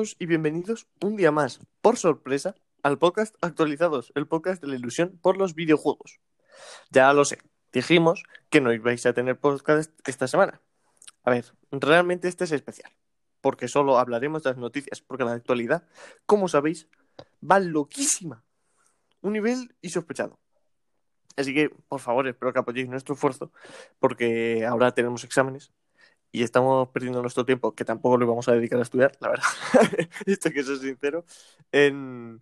Y bienvenidos un día más, por sorpresa, al podcast Actualizados, el podcast de la ilusión por los videojuegos. Ya lo sé, dijimos que no ibais a tener podcast esta semana. A ver, realmente este es especial, porque solo hablaremos de las noticias, porque la actualidad, como sabéis, va loquísima. Un nivel insospechado. Así que, por favor, espero que apoyéis nuestro esfuerzo, porque ahora tenemos exámenes y estamos perdiendo nuestro tiempo, que tampoco lo vamos a dedicar a estudiar, la verdad. Esto que ser sincero, en,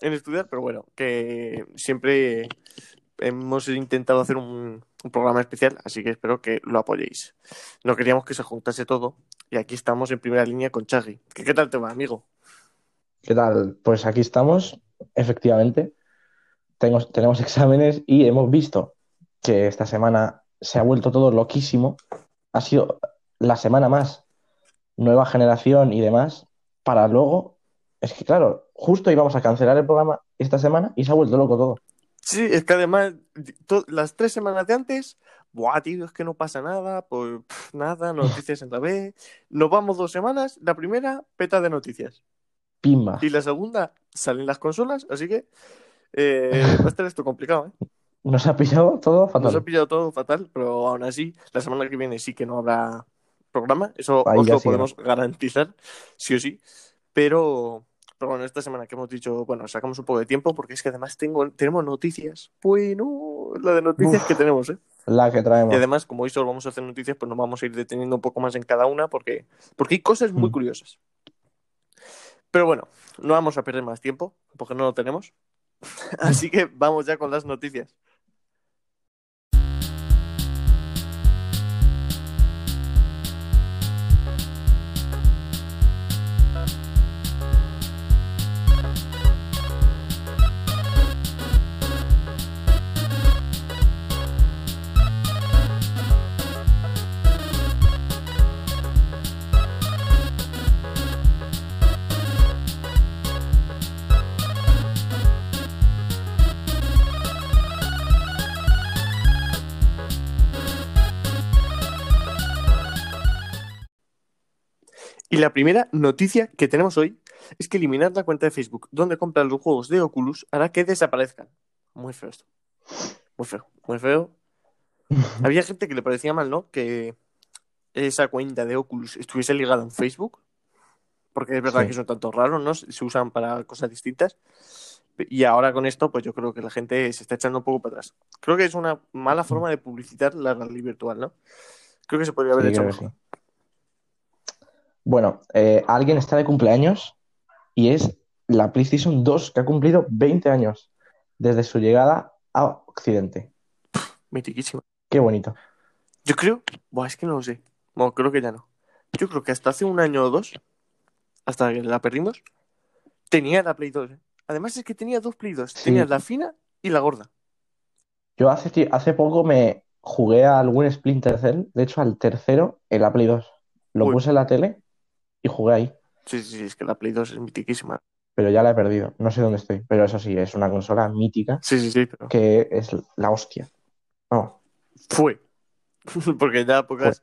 en estudiar, pero bueno, que siempre hemos intentado hacer un, programa especial, así que espero que lo apoyéis. No queríamos que se juntase todo y aquí estamos en primera línea con Chagui. ¿Qué, ¿Qué, tal te va, amigo? ¿Qué tal? Pues aquí estamos, efectivamente. Tenemos exámenes y hemos visto que esta semana se ha vuelto todo loquísimo. Ha sido la semana más nueva generación y demás, para luego, es que claro, justo íbamos a cancelar el programa esta semana y se ha vuelto loco todo. Sí, es que además, las tres semanas de antes, buah, tío, es que no pasa nada, pues pff, nada, noticias en la B. Nos vamos dos semanas, la primera, peta de noticias. Pimba. Y la segunda, salen las consolas, así que eh, va a estar esto complicado, ¿eh? Nos ha pillado todo fatal. Nos ha pillado todo fatal, pero aún así, la semana que viene sí que no habrá programa, eso os lo sí, podemos garantizar, sí o sí. Pero, pero bueno, esta semana que hemos dicho, bueno, sacamos un poco de tiempo porque es que además tengo, tenemos noticias. Bueno, la de noticias Uf. que tenemos, ¿eh? La que traemos. Y además, como hoy solo vamos a hacer noticias, pues nos vamos a ir deteniendo un poco más en cada una porque, porque hay cosas muy Mm. curiosas. Pero bueno, no vamos a perder más tiempo porque no lo tenemos. Así que vamos ya con las noticias. Y la primera noticia que tenemos hoy es que eliminar la cuenta de Facebook donde compran los juegos de Oculus hará que desaparezcan. Muy feo esto. Muy feo, muy feo. Había gente que le parecía mal, ¿no? Que esa cuenta de Oculus estuviese ligada en Facebook. Porque es verdad Sí. que son tanto raros, ¿no? Se usan para cosas distintas. Y ahora con esto, pues yo creo que la gente se está echando un poco para atrás. Creo que es una mala forma de publicitar la realidad virtual, ¿no? Creo que se podría haber Sí, hecho mejor. sí. Bueno, eh, alguien está de cumpleaños y es la PlayStation 2 que ha cumplido 20 años desde su llegada a Occidente. Mitiquísima. Qué bonito. Yo creo, buah, es que no lo sé. Bueno, creo que ya no. Yo creo que hasta hace un año o dos, hasta que la perdimos, tenía la Play 2. ¿eh? Además es que tenía dos Play 2. Sí. Tenía la fina y la gorda. Yo hace, hace poco me jugué a algún Splinter Cell, de hecho al tercero en la Play 2. Lo Uy. puse en la tele y jugué ahí, Sí, sí, sí, es que la Play 2 es mitiquísima. pero ya la he perdido. No sé dónde estoy, pero eso sí, es una consola mítica Sí, sí, sí, pero que es la hostia. Vamos, fue. Porque ya pocas,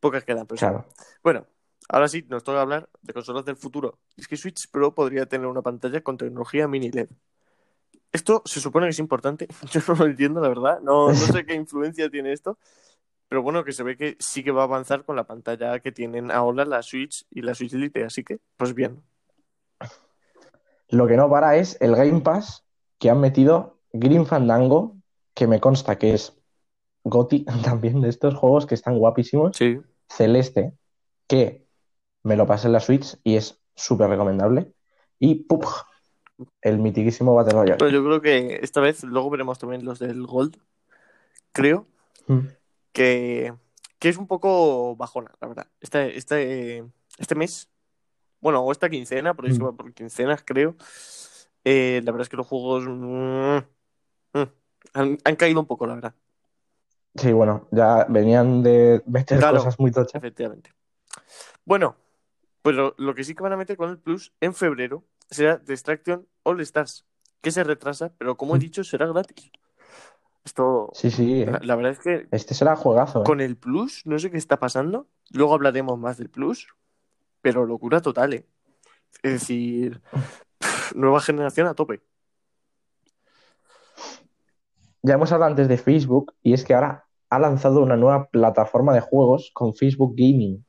pocas quedan. Pero sí. claro. Bueno, ahora sí, nos toca hablar de consolas del futuro. Es que Switch Pro podría tener una pantalla con tecnología mini LED. Esto se supone que es importante. Yo no lo entiendo, la verdad. No, no sé qué influencia tiene esto. Pero bueno, que se ve que sí que va a avanzar con la pantalla que tienen ahora la Switch y la Switch Lite. Así que, pues bien. Lo que no para es el Game Pass que han metido Green Fandango, que me consta que es GOTY también de estos juegos que están guapísimos. Sí. Celeste, que me lo pasé en la Switch y es súper recomendable. Y PUBG, el mitiquísimo Battle Royale. Pero yo creo que esta vez, luego veremos también los del Gold. Creo Mm. Que, que es un poco bajona, la verdad. Este, este, este mes, bueno, o esta quincena, porque es que Mm. va por quincenas, creo. eh, la verdad es que los juegos mm, mm, han, han caído un poco, la verdad. Sí, bueno, ya venían de meter Claro. cosas muy tochas. Efectivamente. Bueno, pues lo, lo que sí que van a meter con el Plus en febrero será Distraction All Stars, que se retrasa, pero como he Mm. dicho, será gratis. Esto, Sí, sí, la, eh. la verdad es que Este será juegazo, eh. con el Plus, no sé qué está pasando. Luego hablaremos más del Plus, pero locura total, ¿eh? Es decir, nueva generación a tope. Ya hemos hablado antes de Facebook y es que ahora ha lanzado una nueva plataforma de juegos con Facebook Gaming.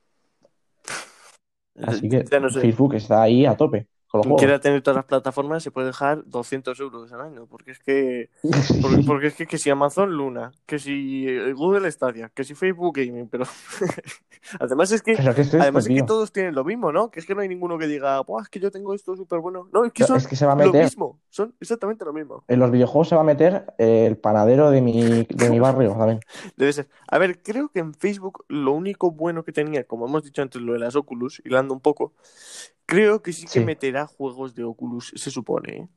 Así que Ya no sé. Facebook está ahí a tope con los Quien quiera tener todas las plataformas se puede dejar 200 euros al año, porque es que porque, porque es que, que si Amazon Luna, que si eh, Google Stadia, que si Facebook Gaming, pero además es que Pero ¿qué es esto, además es que tío? todos tienen lo mismo, ¿no? Que es que no hay ninguno que diga, Buah, es que yo tengo esto súper bueno. No, es que Pero son es que se va a lo meter, mismo, son exactamente lo mismo. en los videojuegos se va a meter eh, el panadero de mi, de mi barrio también. Debe ser. A ver, creo que en Facebook lo único bueno que tenía, como hemos dicho antes, lo de las Oculus, hilando un poco, creo que sí que Sí. meterá juegos de Oculus, se supone. ¿eh?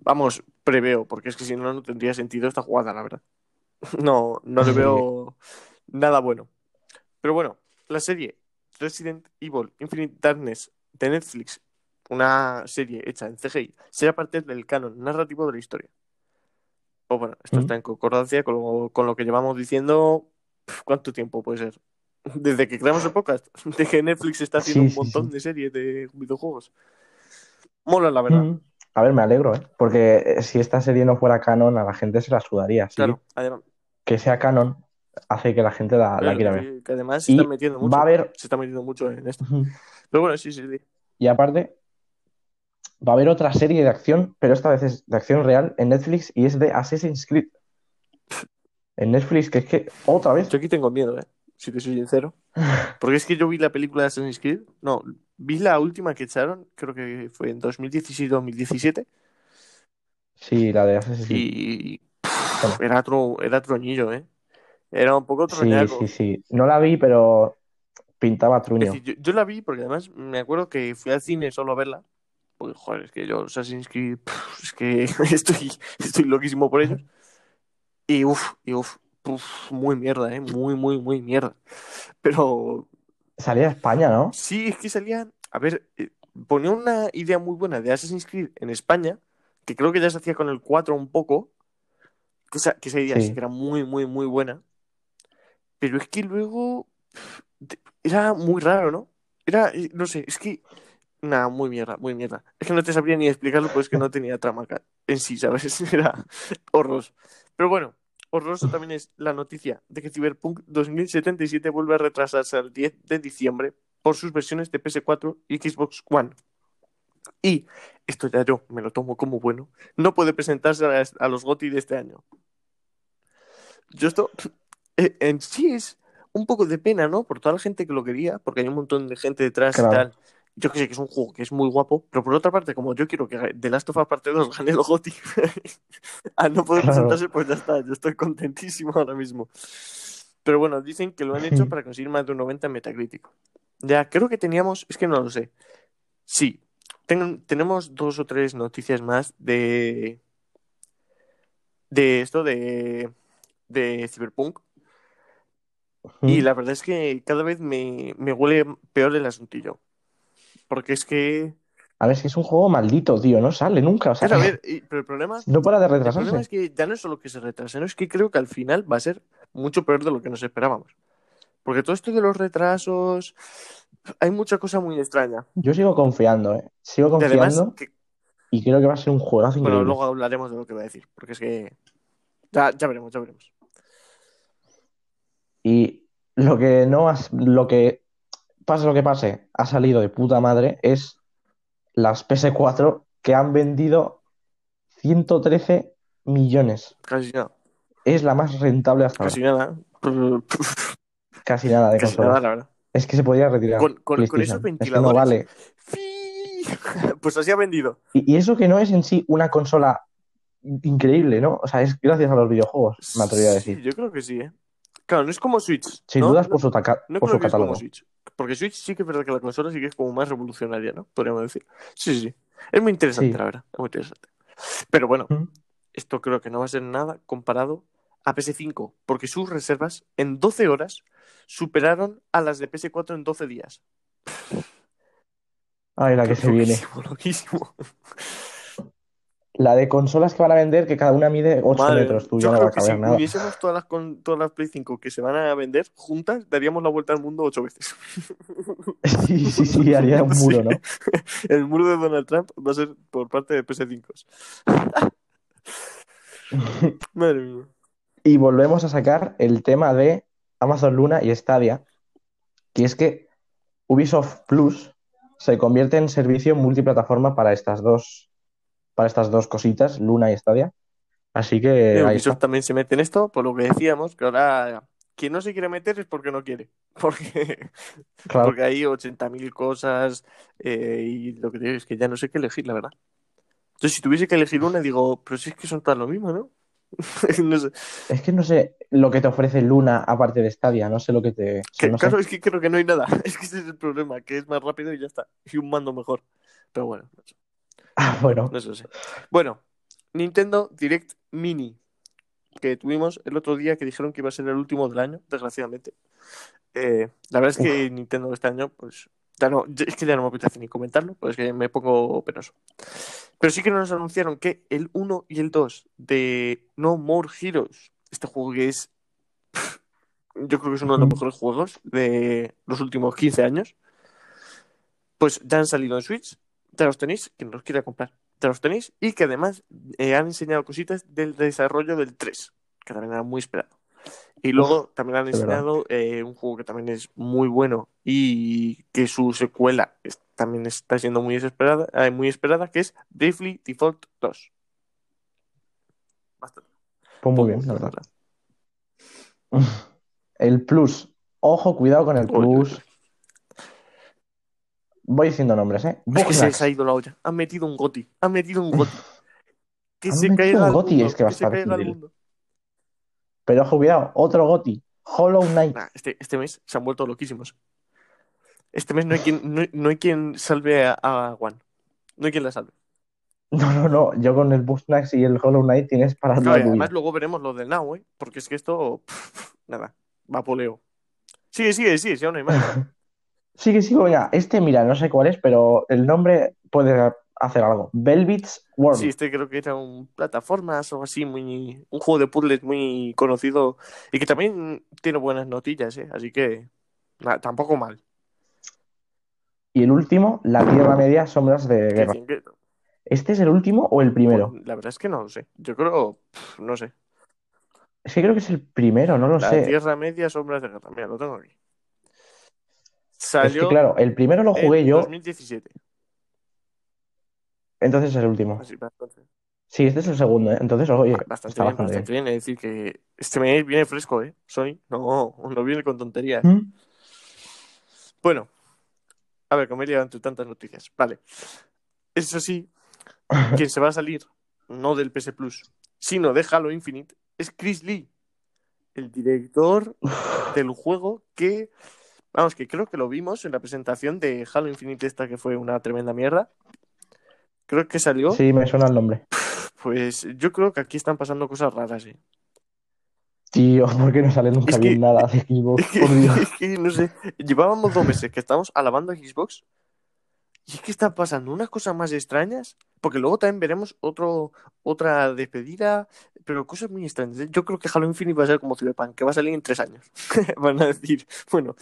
Vamos, preveo, porque es que si no, no tendría sentido esta jugada, la verdad. No, no le veo nada bueno. Pero bueno, la serie Resident Evil Infinite Darkness de Netflix, una serie hecha en CGI, será parte del canon narrativo de la historia. Pues bueno, esto Mm. está en concordancia con lo, con lo que llevamos diciendo. ¿Cuánto tiempo puede ser? Desde que creamos el podcast, de que Netflix está haciendo Sí, un sí, montón sí. de series de videojuegos. Mola, la verdad. Mm. A ver, me alegro, ¿eh? Porque eh, si esta serie no fuera canon, a la gente se la sudaría. Claro, además, que sea canon hace que la gente la, quiera ver. que- además se Y está metiendo mucho. va a haber, Se está metiendo mucho en esto. Pero bueno, sí, sí, sí. y aparte, va a haber otra serie de acción, pero esta vez es de acción real en Netflix y es de Assassin's Creed. En Netflix, que es que otra vez. Yo aquí tengo miedo, ¿eh? Si te soy sincero. Porque es que yo vi la película de Assassin's Creed. No, vi la última que echaron, creo que fue en 2016-2017. Sí, la de Creed. Y era, tro, era troñillo, ¿eh? Era un poco Sí, troñaco. sí, sí. No la vi, pero pintaba truño. decir, yo, yo la vi porque además me acuerdo que fui al cine solo a verla. Porque, joder, es que yo Assassin's Creed, pff, es que estoy, estoy loquísimo por ellos. Y uff, y uff, uf, muy mierda, ¿eh? Muy, muy, muy mierda. Pero Salía a España, ¿no? sí, es que salía, a ver, eh, ponía una idea muy buena de Assassin's Creed en España, que creo que ya se hacía con el 4 un poco, que esa, que esa idea sí Sí. que era muy, muy, muy buena. Pero es que luego de- era muy raro, ¿no? Era, eh, no sé, es que, nada, muy mierda, muy mierda. Es que no te sabría ni explicarlo, pues es que no tenía trama en sí, ¿sabes? Era horroroso. Pero bueno, horroroso también es la noticia de que Cyberpunk 2077 vuelve a retrasarse al 10 de diciembre por sus versiones de PS4 y Xbox One. Y, esto ya yo me lo tomo como bueno, no puede presentarse a, a los GOTY de este año. Yo esto eh, en sí es un poco de pena, ¿no? Por toda la gente que lo quería, porque hay un montón de gente detrás y tal. Yo que sé que es un juego que es muy guapo, pero por otra parte, como yo quiero que The Last of Us Parte 2 gane el GOTY, al no poder Claro. presentarse, pues ya está, yo estoy contentísimo ahora mismo. Pero bueno, dicen que lo han hecho para conseguir más de un 90 en Metacritic. Ya, creo que teníamos, es que no lo sé. Sí, ten- tenemos dos o tres noticias más de de esto de de Cyberpunk y la verdad es que cada vez me, me huele peor el asuntillo. Porque es que. A ver, es que es un juego maldito, tío. No sale nunca. O sea, a ver, y- pero el problema, no para de el problema retrasarse. es que ya no es solo que se retrase, ¿no? Es que creo que al final va a ser mucho peor de lo que nos esperábamos. Porque todo esto de los retrasos. Hay mucha cosa muy extraña. Yo sigo confiando, ¿eh? Sigo Y además, confiando que- y creo que va a ser un juegazo bueno, increíble. luego hablaremos de lo que voy a decir. Porque es que. Ya, ya veremos, ya veremos. Y lo que no has, lo que pase lo que pase, ha salido de puta madre es las PS4 que han vendido 113 millones. Casi nada. Es la más rentable hasta ahora. Casi nada. Casi nada de Casi nada, la verdad. Es que se podría retirar Con- con- con esos Es que no ventiladores. vale. Pues así ha vendido. Y, y eso que no es en sí una consola increíble, ¿no? O sea, es gracias a los videojuegos, me atrevería a Sí, decir. yo creo que sí, ¿eh? Claro, no es como Switch. Sin ¿no? dudas por su, No por su que es como catálogo. Switch. Porque Switch sí que es verdad que la consola sí que es como más revolucionaria, ¿no? Podríamos decir. Sí, sí. Es muy interesante, Sí. la verdad. Es muy interesante. Pero bueno, Mm. esto creo que no va a ser nada comparado a PS5, porque sus reservas en 12 horas superaron a las de PS4 en 12 días. Ay, la que se viene. Loquísimo, loquísimo. La de consolas que van a vender, que cada una mide 8 Madre, metros. Tú yo ya no creo va a que si caber nada. uniésemos todas las, con, todas las Play 5 que se van a vender juntas, daríamos la vuelta al mundo ocho veces. Sí, sí, sí, haría un muro, ¿no? El muro de Donald Trump va a ser por parte de PS5. Madre mía. Y volvemos a sacar el tema de Amazon Luna y Stadia, que es que Ubisoft Plus se convierte en servicio multiplataforma para estas dos, para estas dos cositas, Luna y Stadia. Así que ahí Ubisoft está. también se mete en esto, por lo que decíamos, que ahora quien no se quiere meter es porque no quiere. Porque, Claro. porque hay 80.000 cosas eh, y lo que digo es que ya no sé qué elegir, la verdad. Entonces, si tuviese que elegir una, digo, pero si es que son todas lo mismo, ¿no? No sé. Es que no sé lo que te ofrece Luna aparte de Stadia, no sé lo que te... Que, no sé. claro, es que creo que no hay nada. Es que ese es el problema, que es más rápido y ya está. Y un mando mejor. Pero bueno, no sé. Ah, bueno, No sé. Bueno, Nintendo Direct Mini, que tuvimos el otro día que dijeron que iba a ser el último del año, desgraciadamente. Eh, la verdad es que Nintendo este año, pues, ya no, es que ya no me apetece ni comentarlo, pues es que me pongo penoso. Pero sí que nos anunciaron que el 1 y el 2 de No More Heroes, este juego que es, pff, yo creo que es uno de los mejores juegos de los últimos 15 años, pues ya han salido en Switch, ya los tenéis, quien los quiera comprar, ya los tenéis, y que además eh, han enseñado cositas del desarrollo del 3, que también era muy esperado. Y luego también han enseñado eh, un juego que también es muy bueno y que su secuela es- también está siendo muy esperada, eh, muy esperada, que es Bravely Default 2. Bastante. pues muy bien, la verdad. El Plus, ojo, cuidado con el Plus. Voy diciendo nombres, ¿eh? Es que se les ha ido la olla. Han metido un goti. Han metido un goti. Que se caiga un mundo. es que va a se estar. Pero ojo, cuidado, otro Goti, Hollow Knight. Nah, este, este mes se han vuelto loquísimos. Este mes no hay quien, no, no hay quien salve a, a One. No hay quien la salve. No, no, no, yo con el Bugsnax y el Hollow Knight tienes para Claro, tu además luego veremos lo del Now, ¿eh? Porque es que esto, pff, nada, va poleo. Sigue, sigue, sigue, si aún hay más. Sigue, sigue, venga, este, mira, no sé cuál es, pero el nombre puede hacer algo. Velvet's World. Sí, este creo que era un plataformas o así, muy, un juego de puzzles muy conocido y que también tiene buenas notillas, ¿eh? Así que, tampoco mal. Y el último, La Tierra Media, Sombras de Que Guerra. que- ¿Este es el último o el primero? pues, la verdad es que no lo sé. Yo creo, pff, no sé. Es que creo que es el primero, no lo La sé. Tierra Media, Sombras de Guerra. Mira, lo tengo aquí. Es Salió que claro, el primero lo jugué en yo, 2017. entonces es el último. Así, bastante, Sí, este es el segundo, ¿eh? Entonces, oye, bastante está bien, bastante bien. Es decir, que este mes viene fresco, ¿eh? Sony, no, no viene con tonterías. ¿Mm? Bueno, a ver, como he liado entre tantas noticias. Vale. Eso sí, quien se va a salir, no del PS Plus, sino de Halo Infinite, es Chris Lee, el director del juego que, vamos, que creo que lo vimos en la presentación de Halo Infinite esta que fue una tremenda mierda. Creo que salió. Sí, me suena el nombre. Pues yo creo que aquí están pasando cosas raras, ¿eh? Tío, ¿por qué no sale nunca Es que- bien nada de Xbox? Es que, Por Dios. es que, no sé, llevábamos dos meses que estábamos alabando a Xbox y es que están pasando unas cosas más extrañas, porque luego también veremos otro, otra despedida, pero cosas muy extrañas. ¿eh? Yo creo que Halo Infinite va a ser como Cyberpunk, que va a salir en tres años. Van a decir, bueno,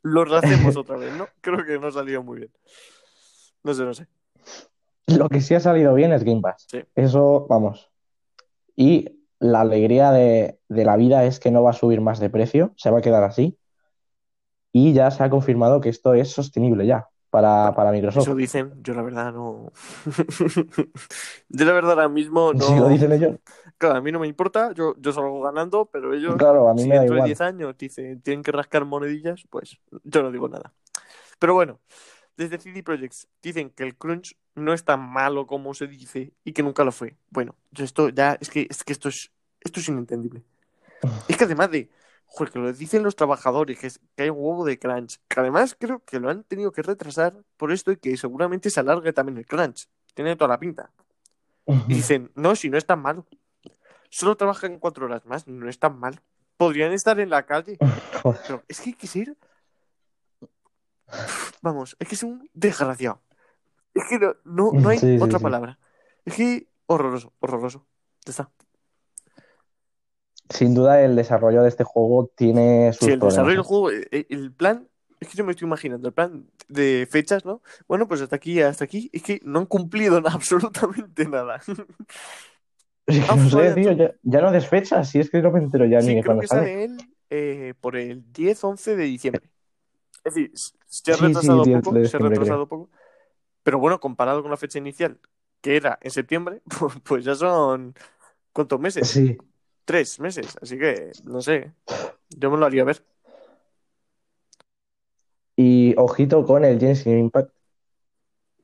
lo rehacemos otra vez, ¿no? Creo que no ha salido muy bien. No sé, no sé. Lo que sí ha salido bien es Game Pass. Sí. Eso, vamos. Y la alegría de, de la vida es que no va a subir más de precio, se va a quedar así. Y ya se ha confirmado que esto es sostenible ya para, para Microsoft. Eso dicen, yo la verdad no. yo la verdad ahora mismo no. Si lo dicen ellos, Claro, a mí no me importa, yo, yo salgo ganando, pero ellos, claro, a mí si me da dentro de igual. 10 años dicen tienen que rascar monedillas, pues yo no digo nada. Pero bueno, desde CD Projekt dicen que el crunch no es tan malo como se dice y que nunca lo fue. Bueno, yo esto ya, es que, es que esto es, esto es inentendible. Es que además de, joder, que lo dicen los trabajadores, que, es- que hay un huevo de crunch, que además creo que lo han tenido que retrasar por esto y que seguramente se alargue también el crunch. Tiene toda la pinta. Y dicen, no, si no es tan malo. Solo trabajan cuatro horas más, no es tan mal. Podrían estar en la calle. Pero es que hay que ser. Vamos, es que es un desgraciado. Es que no, no, no hay Sí, otra sí. palabra. Es que horroroso, horroroso. Ya está. Sin duda, el desarrollo de este juego tiene sus Sí, el problemas. desarrollo del ¿eh? juego, eh, el plan, es que yo me estoy imaginando, el plan de fechas, ¿no? Bueno, pues hasta aquí, hasta aquí, es que no han cumplido absolutamente nada. Ah, no sé, vaya, tío, tú. ya, ya no des fechas, si es que no me entero ya ni Sí, de creo cuándo que sale. sale él eh, por el 10-11 de diciembre. Es decir, se ha Sí, sí, retrasado 10 poco, se ha retrasado poco. Pero bueno, comparado con la fecha inicial, que era en septiembre, pues, pues ya son ¿cuántos meses? Sí, Tres meses. Así que, no sé, yo me lo haría ver. y ojito con el Genshin Impact,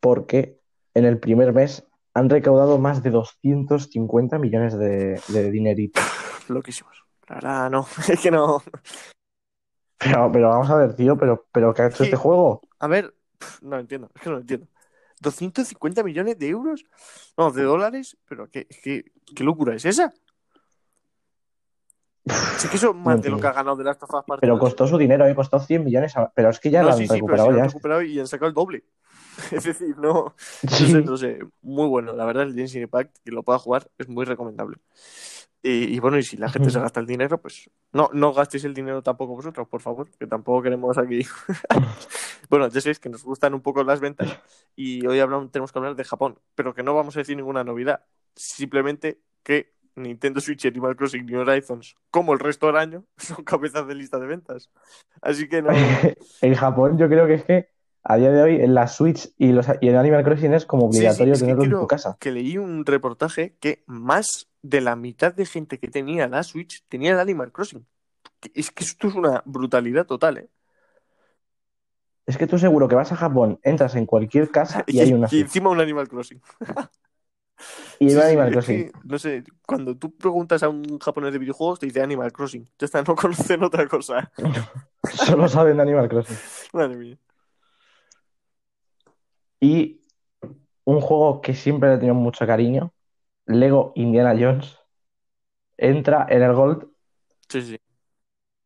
porque en el primer mes han recaudado más de 250 millones de, de dinerito. Loquísimos. La verdad, no, es que no. Pero, pero vamos a ver, tío, pero, pero ¿qué ha hecho Sí. este juego? A ver, no entiendo, es que no lo entiendo. 250 millones de euros, no, de dólares, pero qué, qué, qué locura es esa. Sí que más de lo que ha ganado de las Pero 2. costó su dinero, ¿eh? Costó 100 millones, a- pero es que ya No, lo han sí, sí, pero recuperado si lo ya. han recuperado y han sacado el doble. Es decir, no, no Sí. sé, no sé, muy bueno. La verdad, el Genshin Impact, que lo pueda jugar, es muy recomendable. Y, y bueno, y si la gente se gasta el dinero, pues no, no gastéis el dinero tampoco vosotros, por favor, que tampoco queremos aquí. bueno, ya sabéis que nos gustan un poco las ventas y hoy hablamos, tenemos que hablar de Japón, pero que no vamos a decir ninguna novedad. Simplemente que Nintendo Switch y Animal Crossing New Horizons, como el resto del año, son cabezas de lista de ventas. Así que no. En Japón yo creo que es que a día de hoy en la Switch y, los, y el Animal Crossing es como Sí, sí, obligatorio es tenerlo en tu casa. que leí un reportaje que más de la mitad de gente que tenía la Switch tenía el Animal Crossing. Es que esto es una brutalidad total, ¿eh? Es que tú seguro que vas a Japón, entras en cualquier casa y Y, hay una y Switch. encima un Animal Crossing. Y Sí, Animal es Crossing. que, no sé, cuando tú preguntas a un japonés de videojuegos, te dice Animal Crossing. Ya está, no conocen otra cosa. Solo saben de Animal Crossing. Madre mía. Y un juego que siempre le he tenido mucho cariño, Lego Indiana Jones, entra en el Gold. Sí, sí.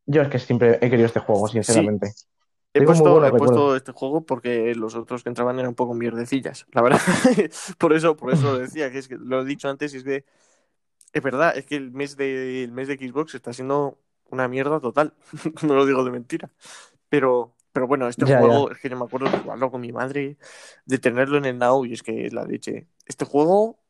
Yo es que siempre he querido este juego, sinceramente. He Tengo puesto, he puesto este juego porque los otros que entraban eran un poco mierdecillas, la verdad. por eso, por eso lo decía, que es que lo he dicho antes, y es que es verdad, es que el mes de, el mes de Xbox está siendo una mierda total. no lo digo de mentira. Pero, pero bueno, este Ya, juego, es que yo me acuerdo de jugarlo con mi madre, de tenerlo en el Now, y es que la leche. Este juego,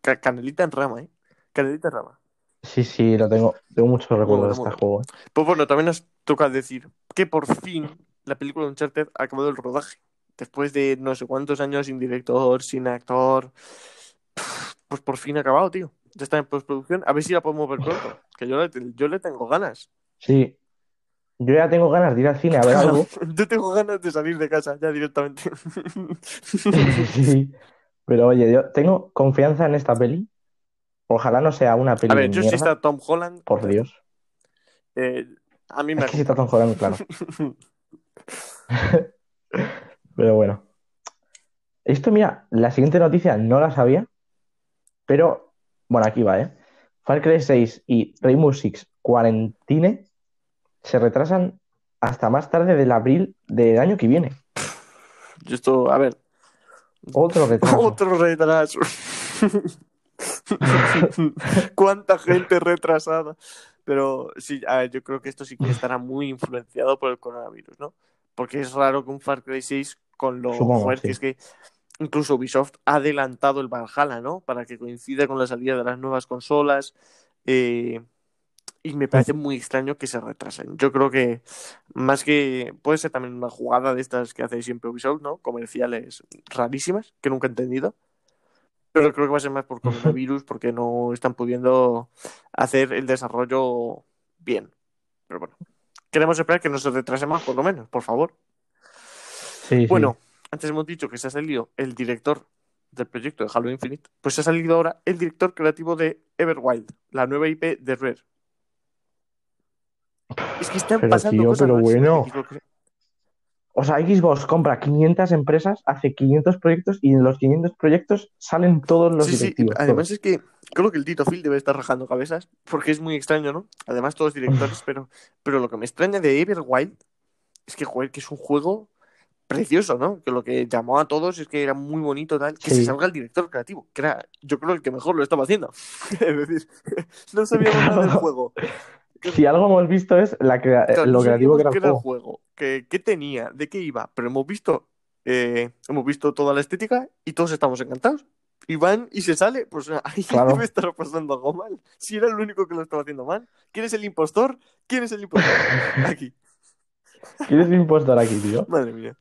ca- canelita en rama, ¿eh? Canelita en rama. Sí, sí, lo tengo. Tengo muchos recuerdos de este juego. ¿eh? Pues bueno, también nos toca decir que por fin la película de Uncharted ha acabado el rodaje. Después de no sé cuántos años sin director, sin actor. Pues por fin ha acabado, tío. Ya está en postproducción. A ver si la podemos ver pronto. Que yo le, yo le tengo ganas. Sí. Yo ya tengo ganas de ir al cine a ver algo. Yo tengo ganas de salir de casa ya directamente. Sí. Pero oye, yo tengo confianza en esta peli. Ojalá no sea una peli A ver, yo si mierda, está Tom Holland, por Dios. eh, a mí me Es que si está Tom Holland, claro. Pero bueno. Esto, mira, la siguiente noticia no la sabía, pero bueno, aquí va, ¿eh? Far Cry 6 y Rainbow Six Quarantine se retrasan hasta más tarde del abril del año que viene. Yo esto, a ver, Otro retraso. Otro retraso. ¿Cuánta gente retrasada? Pero sí, ver, yo creo que esto sí que estará muy influenciado por el coronavirus, ¿no? Porque es raro que un Far Cry 6 con lo Supongo, fuerte sí. es que incluso Ubisoft ha adelantado el Valhalla, ¿no? Para que coincida con la salida de las nuevas consolas. eh, y me parece muy extraño que se retrasen. Yo creo que más que puede ser también una jugada de estas que hace siempre Ubisoft, ¿no? Comerciales rarísimas que nunca he entendido. Pero creo que va a ser más por coronavirus porque no están pudiendo hacer el desarrollo bien. Pero bueno, queremos esperar que no se retrase más, por lo menos, por favor. Sí, sí. Bueno, antes hemos dicho que se ha salido el director del proyecto de Halo Infinite, pues se ha salido ahora el director creativo de Everwild, la nueva IP de Rare. Es que están Pero, pasando tío, cosas pero bueno. O sea, Xbox compra 500 empresas, hace 500 proyectos y en los 500 proyectos salen todos los Sí, sí, directivos. además todos. es que creo que el Tito Phil debe estar rajando cabezas, porque es muy extraño, ¿no? Además todos directores, pero, pero lo que me extraña de Everwild es que, joder, que es un juego precioso, ¿no? Que lo que llamó a todos es que era muy bonito tal, que Sí. se salga el director creativo, que era, yo creo, el que mejor lo estaba haciendo. es decir, no sabíamos nada del juego. Si algo hemos visto es la crea- Claro, lo creativo que era qué el juego. qué tenía, de qué iba, pero hemos visto, eh, hemos visto toda la estética y todos estamos encantados. Y van y se sale, pues ahí Claro. debe estar pasando algo mal. Si era el único que lo estaba haciendo mal. ¿Quién es el impostor? ¿Quién es el impostor? Aquí. ¿Quién es el impostor aquí, tío? Madre mía.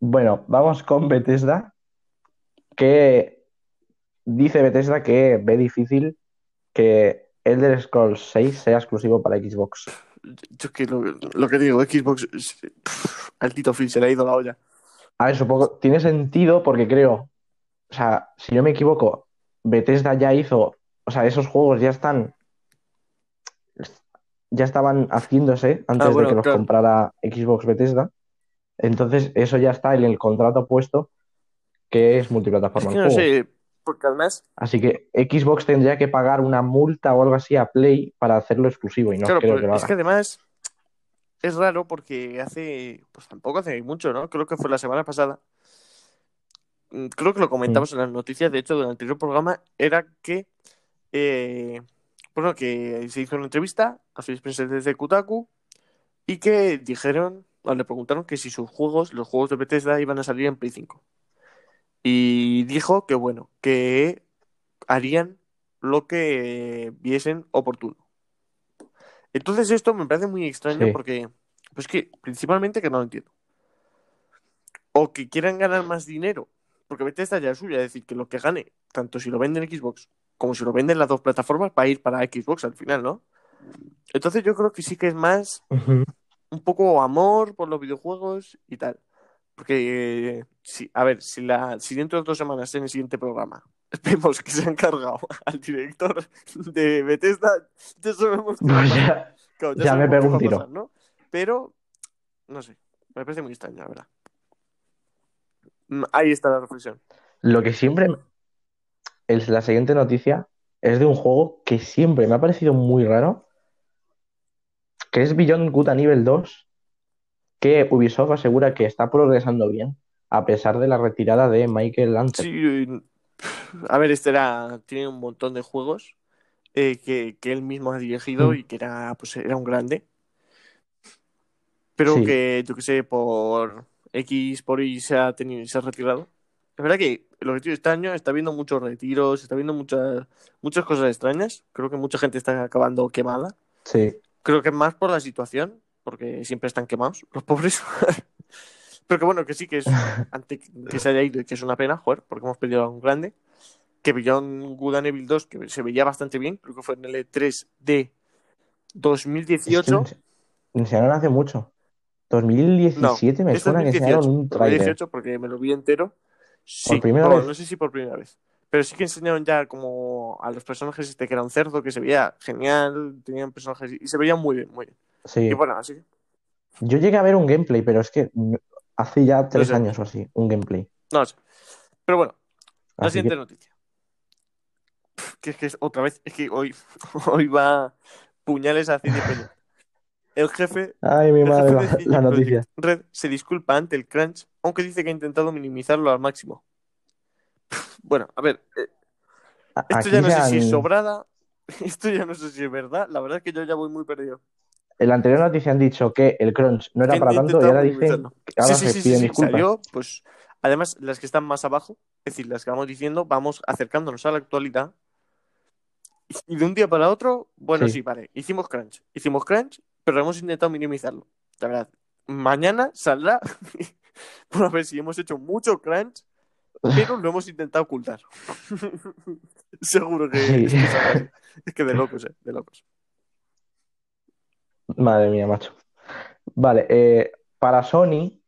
Bueno, vamos con Bethesda, que dice Bethesda que ve difícil que Elder Scrolls 6 sea exclusivo para Xbox. Yo es que lo, lo que digo, Xbox, es- pff, al Tito Phil se le ha ido la olla. A ver, supongo, tiene sentido porque creo, o sea, si no me equivoco, Bethesda ya hizo, o sea, esos juegos ya están, ya estaban haciéndose antes Ah, bueno, de que los claro. comprara Xbox Bethesda. Entonces, eso ya está en el contrato puesto que es Es multiplataforma que el no sé, porque además, Así que Xbox tendría que pagar una multa o algo así a Play para hacerlo exclusivo y no claro, creo que lo es haga. que además es raro porque hace, pues tampoco hace mucho, ¿no? Creo que fue la semana pasada. Mm, Creo que lo comentamos en las noticias, de hecho, del anterior programa, era que, eh, bueno, que se hizo una entrevista a Phil Spencer desde Kotaku y que dijeron, o le preguntaron que si sus juegos, los juegos de Bethesda, iban a salir en Play 5. Y dijo que, bueno, que harían lo que viesen oportuno. Entonces esto me parece muy extraño Sí. porque, pues que principalmente que no lo entiendo. O que quieran ganar más dinero, porque Bethesda ya es suya, es decir, que lo que gane, tanto si lo venden en Xbox como si lo venden en las dos plataformas, va a ir para Xbox al final, ¿no? Entonces yo creo que sí que es más un poco amor por los videojuegos y tal. Porque, eh, si, a ver, si, la, si dentro de dos semanas en el siguiente programa vemos que se han cargado al director de Bethesda, ya sabemos que a Pues ya, Claro, ya me sabemos pego un a tiro. pasar, ¿no? Pero, no sé, me parece muy extraño, la verdad. Mm, Ahí está la reflexión. Lo que siempre, es la siguiente noticia es de un juego que siempre me ha parecido muy raro, que es Beyond Good and Evil 2, que Ubisoft asegura que está progresando bien, a pesar de la retirada de Michael Lanter. Sí, a ver, este era, tiene un montón de juegos eh, que, que él mismo ha dirigido Mm. y que era, pues, era un grande. Pero Sí. que, yo que sé, por X, por Y se ha tenido, se ha retirado. Es verdad que lo que tiene este año está viendo muchos retiros, está viendo muchas, muchas cosas extrañas. Creo que mucha gente está acabando quemada. Sí, Creo que es más por la situación, porque siempre están quemados los pobres. Pero que bueno, que sí que es ante que se haya ido y que es una pena, joder, porque hemos perdido a un grande. Que Beyond Good and Evil 2, que se veía bastante bien, creo que fue en el E3 de es que 2018. lo enseñaron hace mucho. 2017 me es suena que 2018, enseñaron un tráiler. 2018 porque me lo vi entero. Sí, primera bueno, vez? no sé si por primera vez. Pero sí que enseñaron ya como a los personajes este que era un cerdo, que se veía genial, tenían personajes y se veían muy bien, muy bien. Sí. Y bueno, así que Yo llegué a ver un gameplay, pero es que no- hace ya tres años o así, un gameplay. no sé. Pero bueno, la Así siguiente que, noticia. Que es que es otra vez, es que hoy, hoy va puñales a CD Projekt. El jefe, ay, mi el madre, jefe la, noticia. Red se disculpa ante el crunch, aunque dice que ha intentado minimizarlo al máximo. Bueno, a ver, eh, esto Aquí ya no sé si es sobrada, esto ya no sé si es verdad, la verdad es que yo ya voy muy perdido. En la anterior noticia han dicho que el crunch no era para tanto y ahora dicen que ahora Sí, sí, se piden sí, disculpas. salió, pues, además, las que están más abajo, es decir, las que vamos diciendo, vamos acercándonos a la actualidad. Y de un día para otro, bueno, Sí. vale, hicimos crunch, hicimos crunch, pero hemos intentado minimizarlo. La verdad, mañana saldrá, por a ver si hemos hecho mucho crunch, pero lo hemos intentado ocultar. Seguro que, es que. Es que de locos, eh, de locos. Madre mía, macho. Vale, eh, para Sony,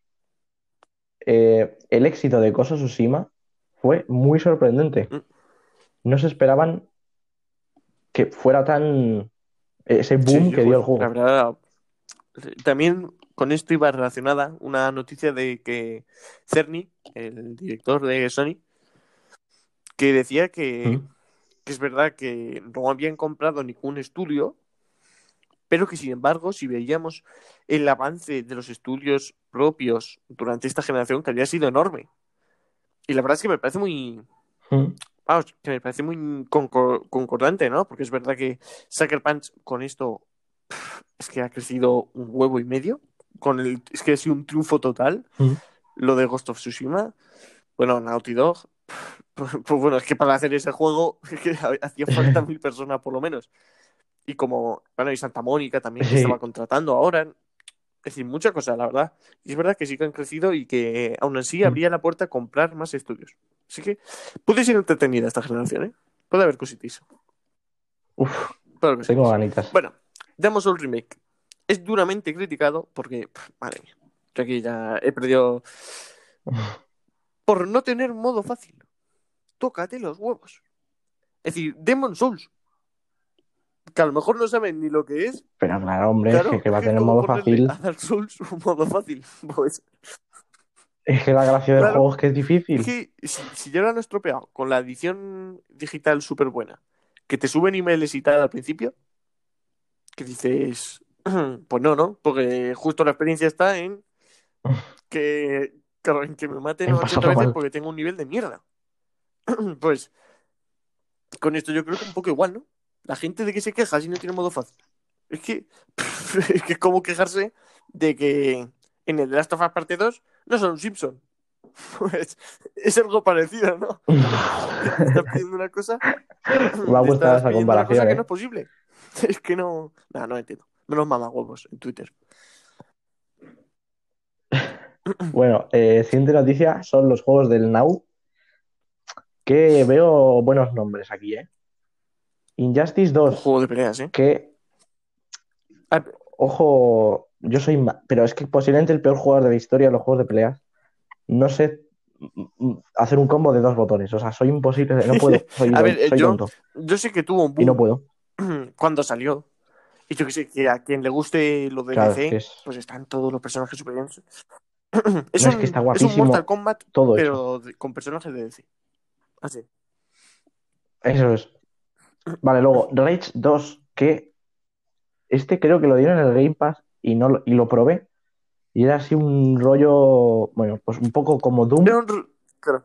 eh, el éxito de of Tsushima fue muy sorprendente. Mm. No se esperaban que fuera tan ese boom que dio el juego. La verdad, también con esto iba relacionada una noticia de que Cerny, el director de Sony, que decía que, Mm. que es verdad que no habían comprado ningún estudio, pero que sin embargo, si veíamos el avance de los estudios propios durante esta generación, que había sido enorme. Y la verdad es que me parece muy, Mm. vamos, que me parece muy concor- concordante, ¿no? Porque es verdad que Sucker Punch con esto es que ha crecido un huevo y medio. Con el, es que ha sido un triunfo total. Mm. Lo de Ghost of Tsushima. Bueno, Naughty Dog. Pues, pues bueno, es que para hacer ese juego es que hacía falta mil personas por lo menos. Y como, bueno, y Santa Mónica también que Sí. estaba contratando ahora. Es decir, mucha cosa, la verdad. Y es verdad que sí que han crecido y que aún así Mm. abría la puerta a comprar más estudios. Así que puede ser entretenida esta generación, ¿eh? Puede haber cositis. Uf, tengo ganitas. Bueno, Demon's Souls Remake. Es duramente criticado porque, pff, madre mía, yo aquí ya he perdido por no tener modo fácil. Tócate los huevos. Es decir, Demon's Souls. Que a lo mejor no saben ni lo que es. Pero claro, hombre, Claro, es que, que va a tener ¿cómo modo fácil. A Dark Souls un modo fácil. Pues Es que la gracia del Claro. juego es que es difícil. Es que si, si ya lo han estropeado con la edición digital súper buena, que te suben emails y tal al principio, que dices, pues no, ¿no? Porque justo la experiencia está en que, que me maten En 80 pasarlo veces mal. porque tengo un nivel de mierda. Pues con esto yo creo que un poco igual, ¿no? La gente de que se queja si no tiene modo fácil. Es que es que es como quejarse de que en el Last of Us parte 2 no son un Simpson. Pues es algo parecido, ¿no? Estás pidiendo una cosa. Me ha gustado esa pidiendo una cosa comparación, que no es posible. Es que no. No, no entiendo. Menos mamagüevos en Twitter. Bueno, eh, siguiente noticia son los juegos del Now. Que veo buenos nombres aquí, ¿eh? Injustice Un 2, juego de peleas, ¿eh? que, ojo, yo soy, pero es que posiblemente el peor jugador de la historia de los juegos de peleas. No sé hacer un combo de dos botones, o sea, soy imposible, no puedo, soy, A ver, soy yo- tonto Yo sé que tuvo un y no boom puedo. cuando salió. Y yo que sé, que a quien le guste lo de Claro, DC, es es pues están todos los personajes super bien. es, es un, que está es un guapísimo Mortal Kombat, todo pero con personajes de DC. Así. Eso es. Vale, luego, Rage 2, que este creo que lo dieron en el Game Pass y, no lo, y lo probé. Y era así un rollo, bueno, pues un poco como Doom, Era un claro,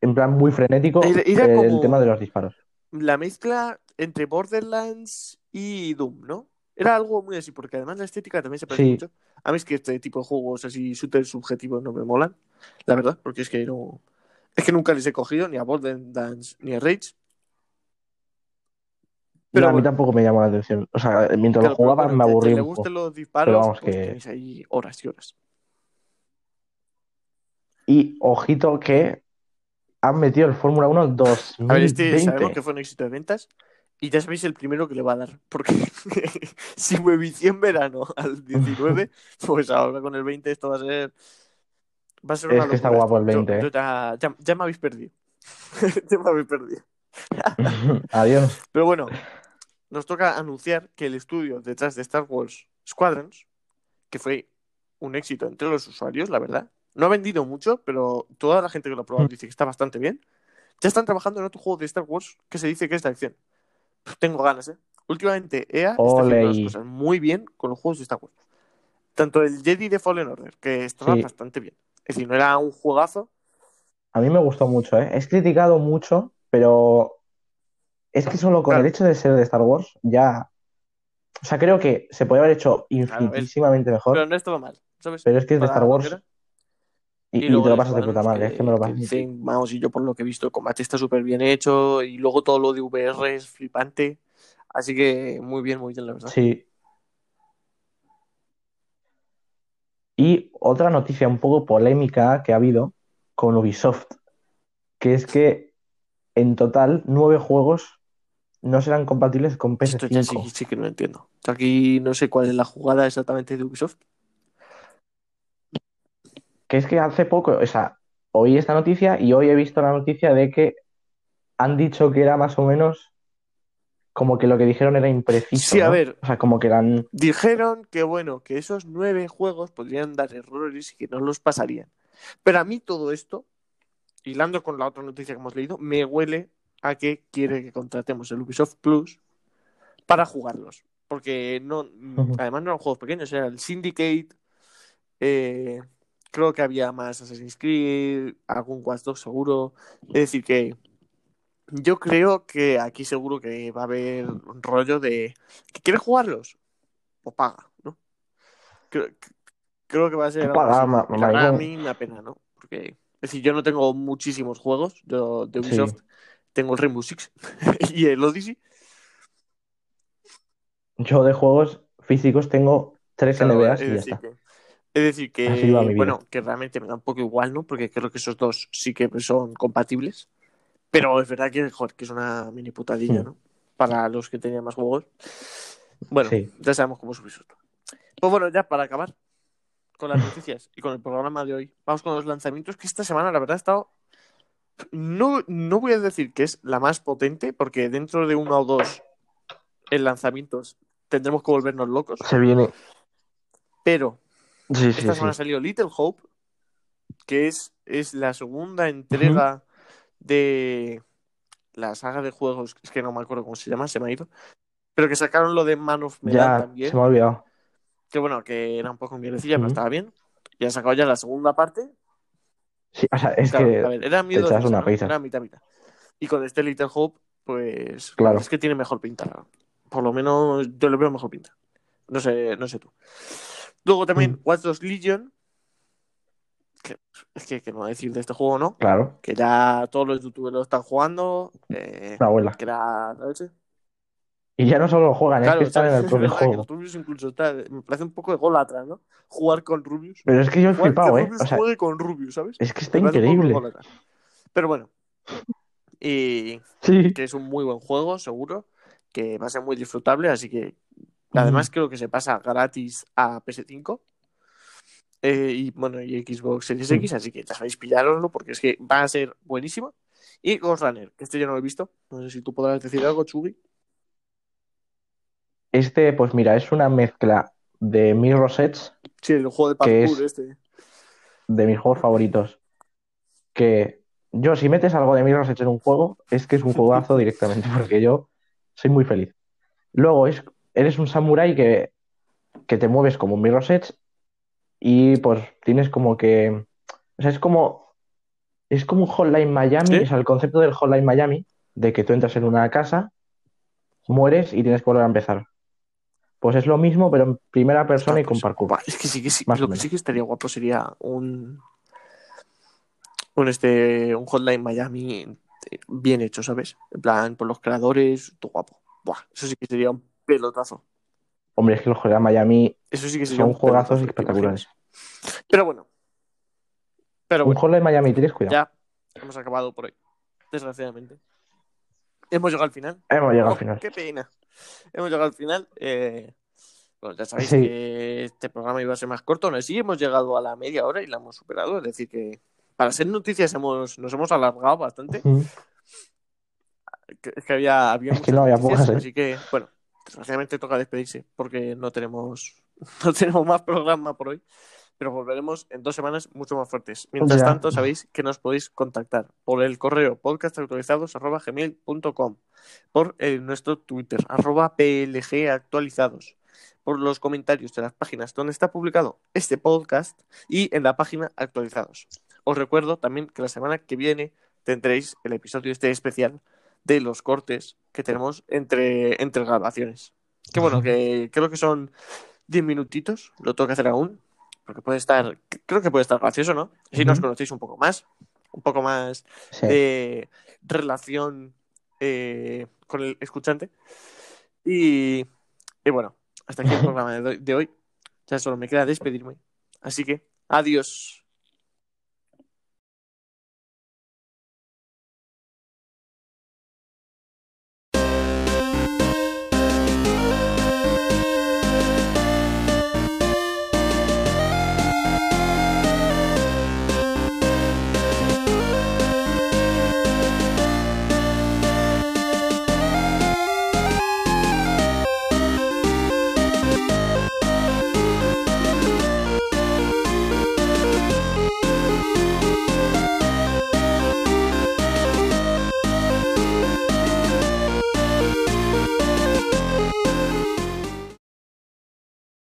en plan muy frenético, Era- era el tema de los disparos. la mezcla entre Borderlands y Doom, ¿no? Era algo muy así, porque además la estética también se parece Sí. mucho. A mí es que este tipo de juegos así súper subjetivos no me molan, la verdad, porque es que no. Es que nunca les he cogido ni a Borderlands ni a Rage. Pero No, a mí bueno. tampoco me llamó la atención. O sea, mientras Claro, lo jugaba bueno, me aburrí que le gusten los disparos, Pero vamos, pues que- tenéis ahí horas y horas. Y ojito que han metido el Fórmula 1 2020. A ver, este sabemos que fue un éxito de ventas y ya sabéis el primero que le va a dar. Porque si me vicié en verano al 19, pues ahora con el 20 esto va a ser. Va a ser una Es que está guapo el Yo- 20, yo ¿eh? ya, ya- ya me habéis perdido. ya me habéis perdido. Adiós. Pero bueno, nos toca anunciar que el estudio detrás de Star Wars Squadrons, que fue un éxito entre los usuarios, la verdad, no ha vendido mucho, pero toda la gente que lo ha probado dice que está bastante bien. Ya están trabajando en otro juego de Star Wars que se dice que es de acción. Pues tengo ganas, ¿eh? Últimamente EA está haciendo las cosas muy bien con los juegos de Star Wars. Tanto el Jedi de Fallen Order, que estaba Sí. bastante bien. Es decir, no era un juegazo, A mí me gustó mucho, ¿eh? Es criticado mucho, pero es que solo con Claro. el hecho de ser de Star Wars ya... O sea, creo que se podría haber hecho infinitísimamente mejor, pero no estaba mal, ¿sabes? pero es que es de Star Wars y, y luego te lo pasas de puta madre, es que me lo pasas. dicen, vamos, y yo por lo que he visto, el combate está súper bien hecho y luego todo lo de VR es flipante. Así que muy bien, muy bien, la verdad. Sí. Y otra noticia un poco polémica que ha habido con Ubisoft, que es que en total nueve juegos no serán compatibles con Esto ya sí, PS5. sí que no entiendo. Aquí no sé cuál es la jugada exactamente de Ubisoft. Que es que hace poco, o sea, oí esta noticia y hoy he visto la noticia de que han dicho que era más o menos como que lo que dijeron era impreciso, Sí, a ¿no? ver. O sea, como que eran... Dijeron que bueno, que esos nueve juegos podrían dar errores y que no los pasarían. Pero a mí todo esto, hilando con la otra noticia que hemos leído, me huele a que quiere que contratemos el Ubisoft Plus para jugarlos. Porque no, además no eran juegos pequeños, era el Syndicate, eh, creo que había más Assassin's Creed, algún Watch Dogs seguro. Es decir, que yo creo que aquí seguro que va a haber un rollo de ¿que ¿quieres jugarlos? Pues paga, ¿no? Creo, creo que va a ser Paga, ma- a mí me pena, ¿no? Porque, es decir, yo no tengo muchísimos juegos yo, de Sí. Tengo el Rainbow Six y el Odyssey. Yo de juegos físicos tengo tres Claro, NBAs es y ya decir está. que, es decir que, bueno, que realmente me da un poco igual, ¿no? Porque creo que esos dos sí que son compatibles. Pero es verdad que, joder, que es una mini putadilla, Mm. ¿no? Para los que tenían más juegos. Bueno, Sí. ya sabemos cómo es Ubisoft. Pues bueno, ya para acabar con las noticias y con el programa de hoy, vamos con los lanzamientos, que esta semana la verdad ha estado... No, no voy a decir que es la más potente, porque dentro de uno o dos en lanzamientos tendremos que volvernos locos, Se viene. pero Sí, sí, esta sí. semana ha salido Little Hope, que es, es la segunda entrega de la saga de juegos, es que no me acuerdo cómo se llama, se me ha ido, pero que sacaron lo de Man of Medan Ya, también, se me ha olvidado. que bueno, que era un poco mierdecilla, pero Ujú. estaba bien. Y han sacado ya la segunda parte. Sí, o sea, es Claro, que a ver, era te miedo echas una risa. era mitad mitad. Y con este Little Hope, pues Claro. es que tiene mejor pinta. Por lo menos yo le veo mejor pinta. No sé, no sé tú. Luego también Mm. Watch Dogs Legion. Que, es que, que no voy a decir de este juego, ¿no? Claro, Que ya todos los youtubers lo están jugando. eh, una abuela. que era leche. Y ya no solo lo juegan, Claro, es que están en el propio juego. Rubius incluso está. Me parece un poco ególatra, ¿no? Jugar con Rubius. Pero es que yo he flipado, que ¿eh? Rubius O sea, juegue con Rubius, ¿sabes? es que está increíble. Pero bueno. Y Sí. que es un muy buen juego, seguro. Que va a ser muy disfrutable, así que. Además, creo que se pasa gratis a PS5. eh, y bueno, y Xbox Series Mm. X, así que ya sabéis pillároslo porque es que va a ser buenísimo. Y Ghost Runner, que este yo no lo he visto. No sé si tú podrás decir algo, Chugi. Este, pues mira, es una mezcla de Mirror's Edge, Sí, el juego de Que parkour es- este. de mis juegos favoritos. Que yo, si metes algo de Mirror's Edge en un juego, es que es un juegazo directamente, porque yo soy muy feliz. Luego, es, eres un samurái que, que te mueves como un Mirror's Edge y pues tienes como que. O sea, es como. Es como un Hotline Miami, ¿Sí? o sea, el concepto del Hotline Miami, de que tú entras en una casa, mueres y tienes que volver a empezar. Pues es lo mismo, pero en primera persona y con pues, parkour. es que sí que sí. Más Lo que sí que estaría guapo sería un. Un este. Un Hotline Miami eh, bien hecho, ¿sabes? En plan, por los creadores, todo guapo. Buah, eso sí que sería un pelotazo. Hombre, es que los Hotline Miami Eso sí que sería son un juegazos pelotazo, ¿te espectaculares. Pero bueno. Pero Un bueno, Hotline Miami, tienes cuidado. ya hemos acabado por hoy. Desgraciadamente. Hemos llegado al final. Hemos llegado Oh, al final. Qué pena. Hemos llegado al final. Eh, bueno, ya sabéis Sí. que este programa iba a ser más corto. Aún así, hemos llegado a la media hora y la hemos superado. Es decir, que para ser noticias hemos, nos hemos alargado bastante. Que- Es que había, había Es que no había noticias, pocas, ¿eh? Así que, bueno, desgraciadamente toca despedirse porque no tenemos, no tenemos más programa por hoy. Pero volveremos en dos semanas mucho más fuertes. Mientras Ya. tanto, sabéis que nos podéis contactar por el correo podcastactualizados.gmail.com por eh, nuestro Twitter, arroba PLG actualizados, por los comentarios de las páginas donde está publicado este podcast y en la página actualizados. Os recuerdo también que la semana que viene tendréis el episodio este especial de los cortes que tenemos entre, entre grabaciones. Que bueno, que creo que son 10 minutitos, lo tengo que hacer aún, porque puede estar, creo que puede estar gracioso, ¿no? Si nos conocéis un poco más, un poco más Sí. de relación eh, con el escuchante. Y, y bueno, hasta aquí el programa de hoy. Ya solo me queda despedirme. Así que, adiós.